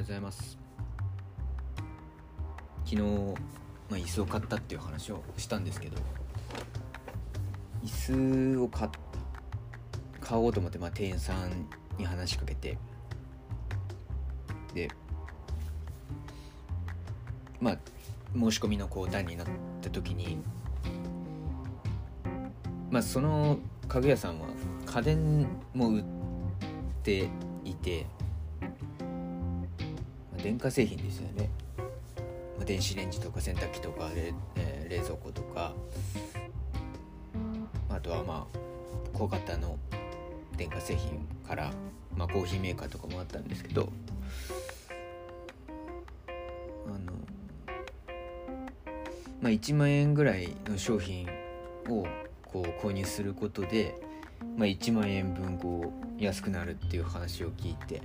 ようございます。昨日、まあ、椅子を買ったっていう話をしたんですけど椅子を買買おうと思って、まあ、店員さんに話しかけてでまあ申し込みのこう段になった時にまあその家具屋さんは家電も売っていて電化製品ですよね。電子レンジとか洗濯機とか、えー、冷蔵庫とか。あとはまあ小型の電化製品から、まあ、コーヒーメーカーとかもあったんですけど。あのまあ1万円ぐらいの商品をこう購入することで、まあ、1万円分こう安くなるっていう話を聞いて。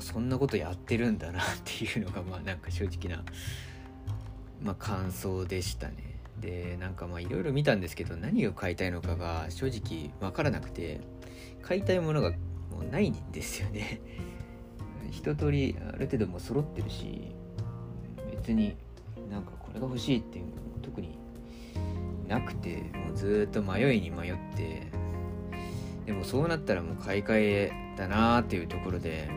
そんなことやってるんだなっていうのがまあなんか正直な、まあ、感想でしたね。でなんかまあいろいろ見たんですけど何を買いたいのかが正直分からなくて買いたいものがもうないんですよね。一通りある程度も揃ってるし別になんかこれが欲しいっていうのも特になくてもうずっと迷いに迷ってでもそうなったらもう買い替えだなーっていうところで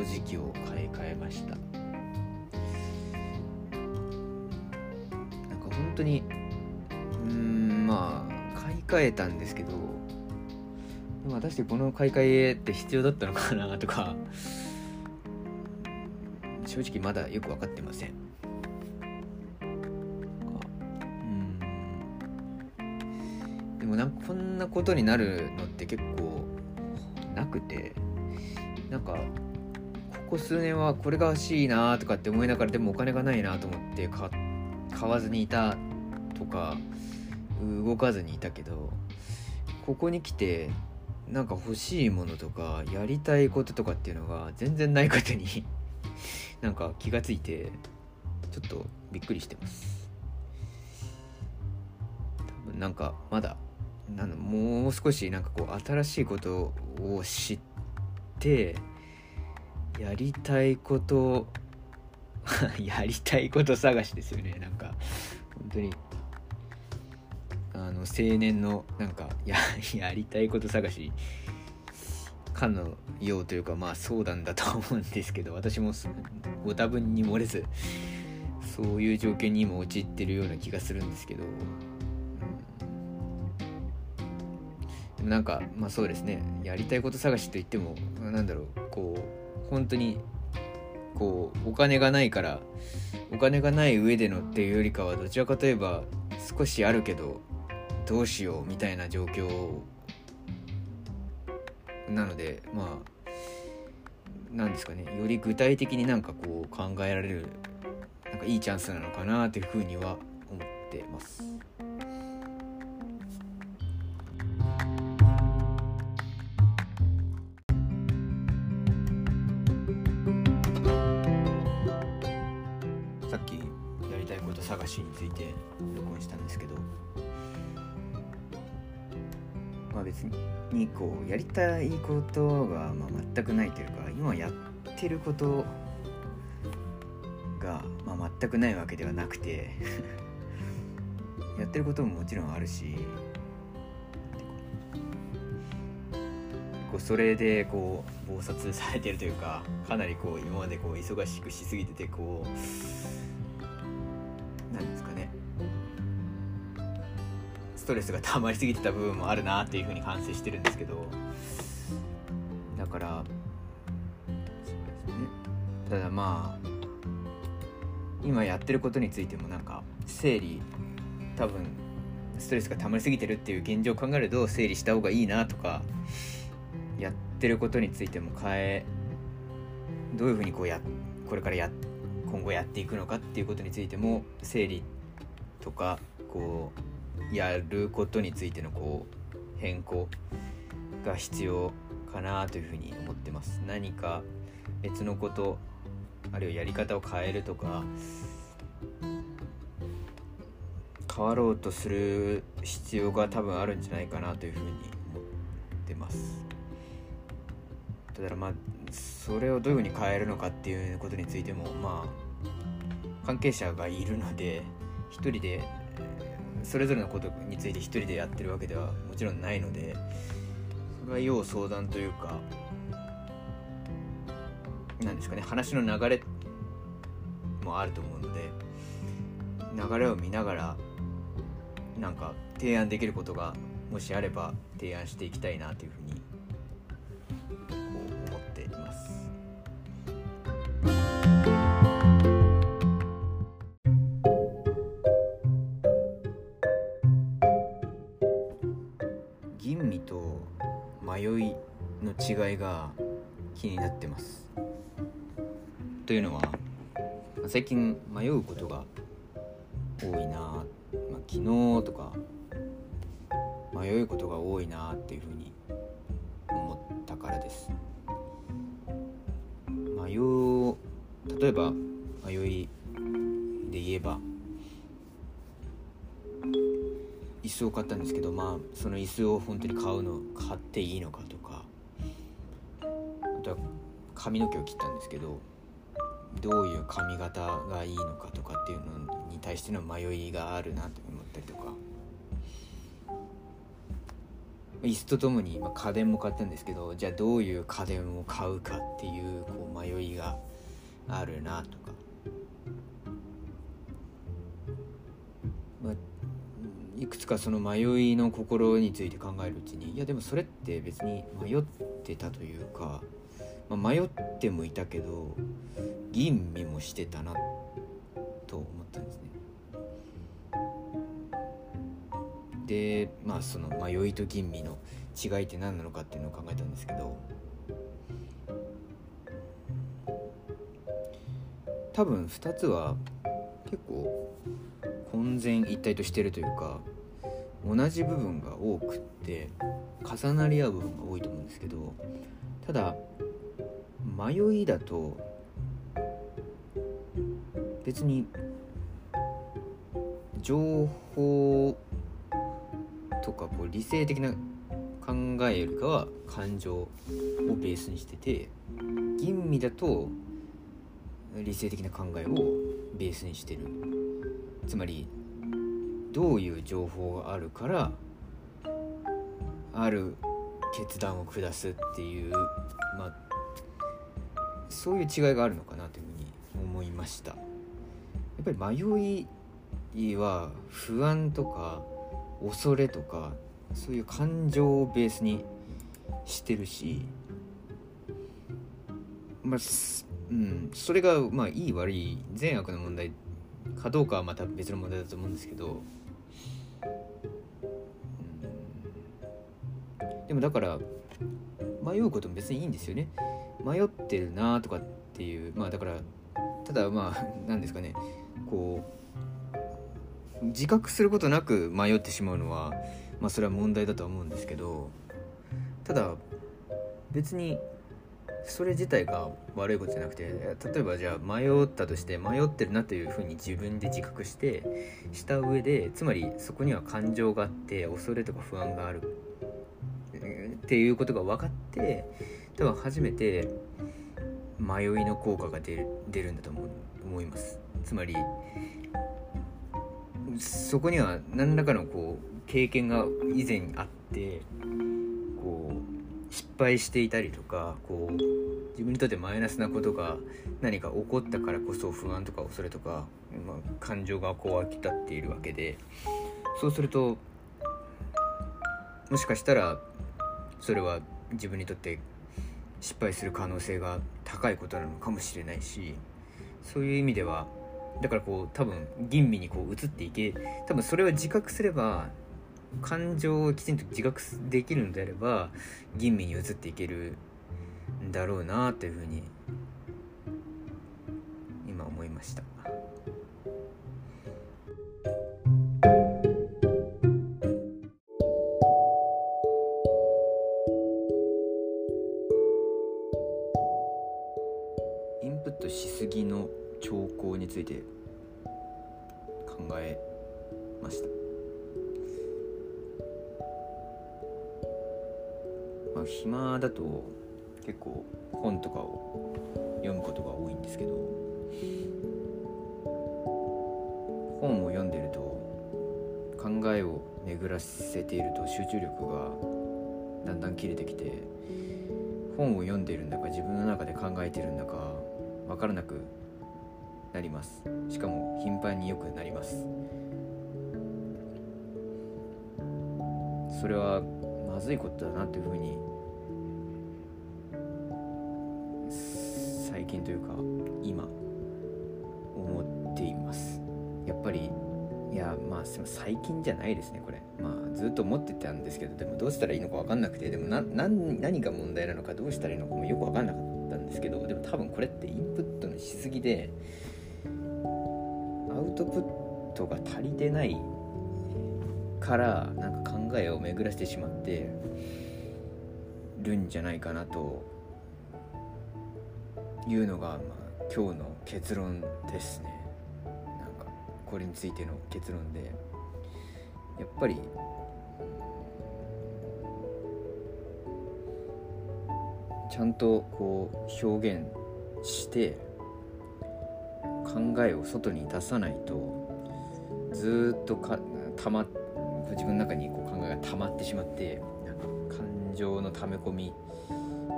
掃除機を買い替えました。なんか本当にうんまあ買い替えたんですけどでも果たしてこの買い替えって必要だったのかなとか正直まだよく分かってません。でもなんかこんなことになるのって結構なくてなんかここ数年はこれが欲しいなとかって思いながらでもお金がないなと思って買わずにいたとか動かずにいたけどここに来てなんか欲しいものとかやりたいこととかっていうのが全然ないことに なんか気がついてちょっとびっくりしてます。多分なんかまだなんもう少しなんかこう新しいことを知ってやりたいこと やりたいこと探しですよね。なんか本当に。あの青年のなんかや やりたいこと探しかのようというかまあそうなんだと思うんですけど私もご多分に漏れずそういう条件にも陥ってるような気がするんですけど、でもなんかまあそうですね。やりたいこと探しといってもなんだろうこう本当にこうお金がないからお金がない上でのっていうよりかはどちらかといえば少しあるけどどうしようみたいな状況なのでまあなんですかねより具体的になんかこう考えられるなんかいいチャンスなのかなというふうには思ってます。て録音したんですけどまあ別にこうやりたいことがまあ全くないというか今やってることがまあ全くないわけではなくて やってることももちろんあるしこうそれでこう忙殺されてるというかかなりこう今までこう忙しくしすぎててこうトレスが溜まりすぎてた部分もあるなっていうふうに反省してるんですけど。だからただまあ今やってることについてもなんか整理多分ストレスが溜まりすぎてるっていう現状を考えると整理した方がいいなとかやってることについても変えどういうふうにこうやこれからや今後やっていくのかっていうことについても整理とかこうやることについてのこう変更が必要かなというふうに思ってます。何か別のことあるいはやり方を変えるとか変わろうとする必要が多分あるんじゃないかなというふうに思ってます。だからまあそれをどういうふうに変えるのかっていうことについてもまあ関係者がいるので一人でそれぞれのことについて一人でやってるわけではもちろんないのでそれは要相談というか何ですかね話の流れもあると思うので流れを見ながらなんか提案できることがもしあれば提案していきたいなというふうに違いが気になってます。というのは最近迷うことが多いな、まあ、昨日とか迷うことが多いなっていうふうに思ったからです迷う例えば迷いで言えば椅子を買ったんですけどまあその椅子を本当に買うの買っていいのか髪の毛を切ったんですけどどういう髪型がいいのかとかっていうのに対しての迷いがあるなと思ったりとか。椅子とともに、ま、家電も買ったんですけどじゃあどういう家電を買うかっていうこう迷いがあるなとか、まあ、いくつかその迷いの心について考えるうちにいやでもそれって別に迷ってたというか、まあ、迷ってもいたけど吟味もしてたなと思ったんですね。でまあその迷いと吟味の違いって何なのかっていうのを考えたんですけど多分2つは結構混然一体としてるというか同じ部分が多くって重なり合う部分が多いと思うんですけどただ迷いだと別に情報とかこう理性的な考えよりかは感情をベースにしてて吟味だと理性的な考えをベースにしてる。つまりどういう情報があるからある決断を下すっていうまあそういう違いがあるのかなというふうに思いました。やっぱり迷いは不安とか恐れとかそういう感情をベースにしてるしまあうんそれがまあいい悪い善悪の問題かどうかはまた別の問題だと思うんですけど、うん、でもだから迷うことも別にいいんですよね。迷ってるなとかっていうまあだからただまあ 何ですかね。こう自覚することなく迷ってしまうのはまあそれは問題だとは思うんですけどただ別にそれ自体が悪いことじゃなくて例えばじゃあ迷ったとして迷ってるなというふうに自分で自覚してした上でつまりそこには感情があって恐れとか不安があるっていうことが分かって多分初めて迷いの効果が出る出るんだと思う思います。つまりそこには何らかのこう経験が以前あってこう失敗していたりとかこう自分にとってマイナスなことが何か起こったからこそ不安とか恐れとか、まあ、感情がこう湧き立っているわけでそうするともしかしたらそれは自分にとって失敗する可能性が高いことなのかもしれないしそういう意味ではだからこう多分吟味にこう移っていけ多分それは自覚すれば感情をきちんと自覚できるのであれば吟味に移っていけるんだろうなというふうにインプットしすぎの兆候について考えました。まあ暇だと結構本とかを読むことが多いんですけど本を読んでると考えを巡らせていると集中力がだんだん切れてきて本を読んでいるんだか自分の中で考えているんだか分からなくなります。しかも頻繁によくなります。それはまずいことだなというふうに最近というか今思っています。やっぱりやまあ最近じゃないですねこれ。まあずっと思ってたんですけどでもどうしたらいいのか分かんなくてでも何が問題なのかどうしたらいいのかもよく分かんなかったんですけどでも多分これってインプットのしすぎでアウトプットが足りてないからなんか考えを巡らせてしまってるんじゃないかなというのが、まあ、今日の結論ですね。これについての結論でやっぱりちゃんとこう表現して考えを外に出さないとずっとかたま自分の中にこう考えが溜まってしまって感情の溜め込み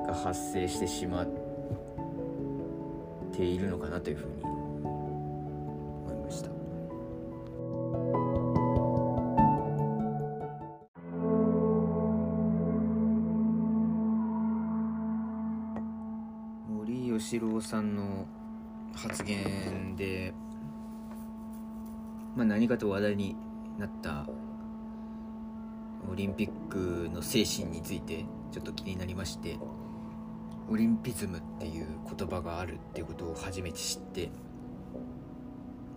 が発生してしまっているのかなというふうに森喜朗さんの発言で、まあ、何かと話題になったオリンピックの精神についてちょっと気になりましてオリンピズムっていう言葉があるっていうことを初めて知って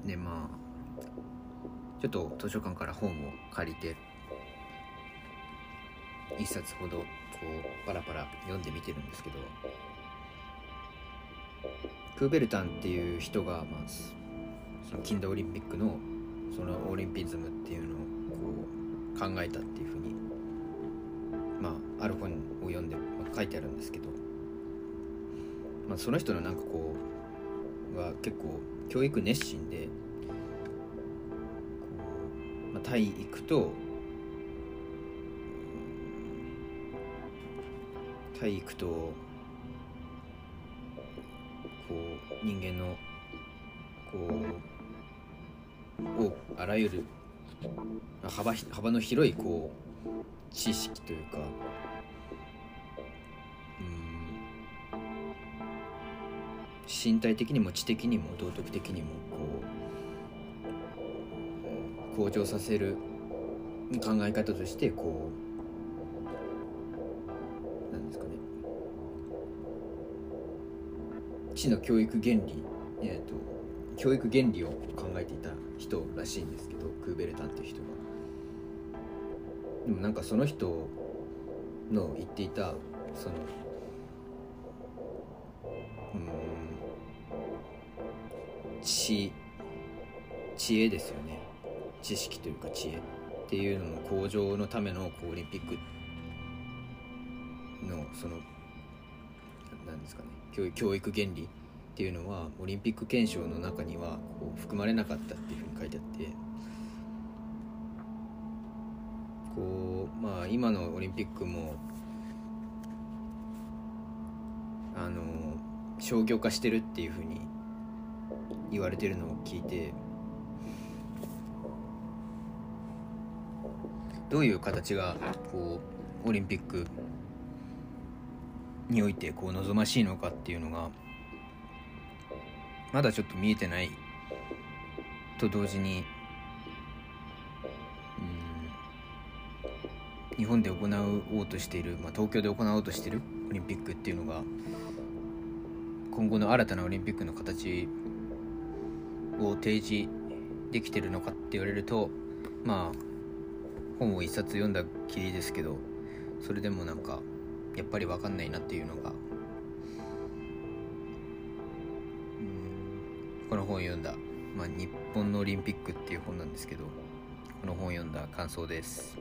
でまあちょっと図書館から本を借りて一冊ほどこうパラパラ読んでみてるんですけどクーベルタンっていう人が、まあ、その近代オリンピックのそのオリンピズムっていうのをこう考えたっていうふうに、まあ、ある本を読んで、まあ、書いてあるんですけど、まあ、その人のなんかこうは結構教育熱心でまあ、体育と体育とこう人間のこうをあらゆる幅幅の広いこう知識というかうん身体的にも知的にも道徳的にもこう向上させる考え方としてこう知の教育原理、えーと、教育原理を考えていた人らしいんですけどクーベルタンっていう人が。でもなんかその人の言っていたそのうん知知恵ですよね。知識というか知恵っていうのの向上のためのオリンピックのその何ですかね。教教育原理っていうのはオリンピック憲章の中にはこう含まれなかったっていうふうに書いてあって。こうまあ今のオリンピックもあの商業化してるっていうふうに言われてるのを聞いてどういう形がこうオリンピックにおいてこう望ましいのかっていうのがまだちょっと見えてない。と同時にうん日本で行おうとしている、まあ、東京で行おうとしているオリンピックっていうのが今後の新たなオリンピックの形を提示できてるのかって言われるとまあ本を一冊読んだきりですけどそれでもなんかやっぱり分かんないなっていうのが。うん。この本を読んだ、まあ、日本のオリンピックっていう本なんですけどこの本を読んだ感想です。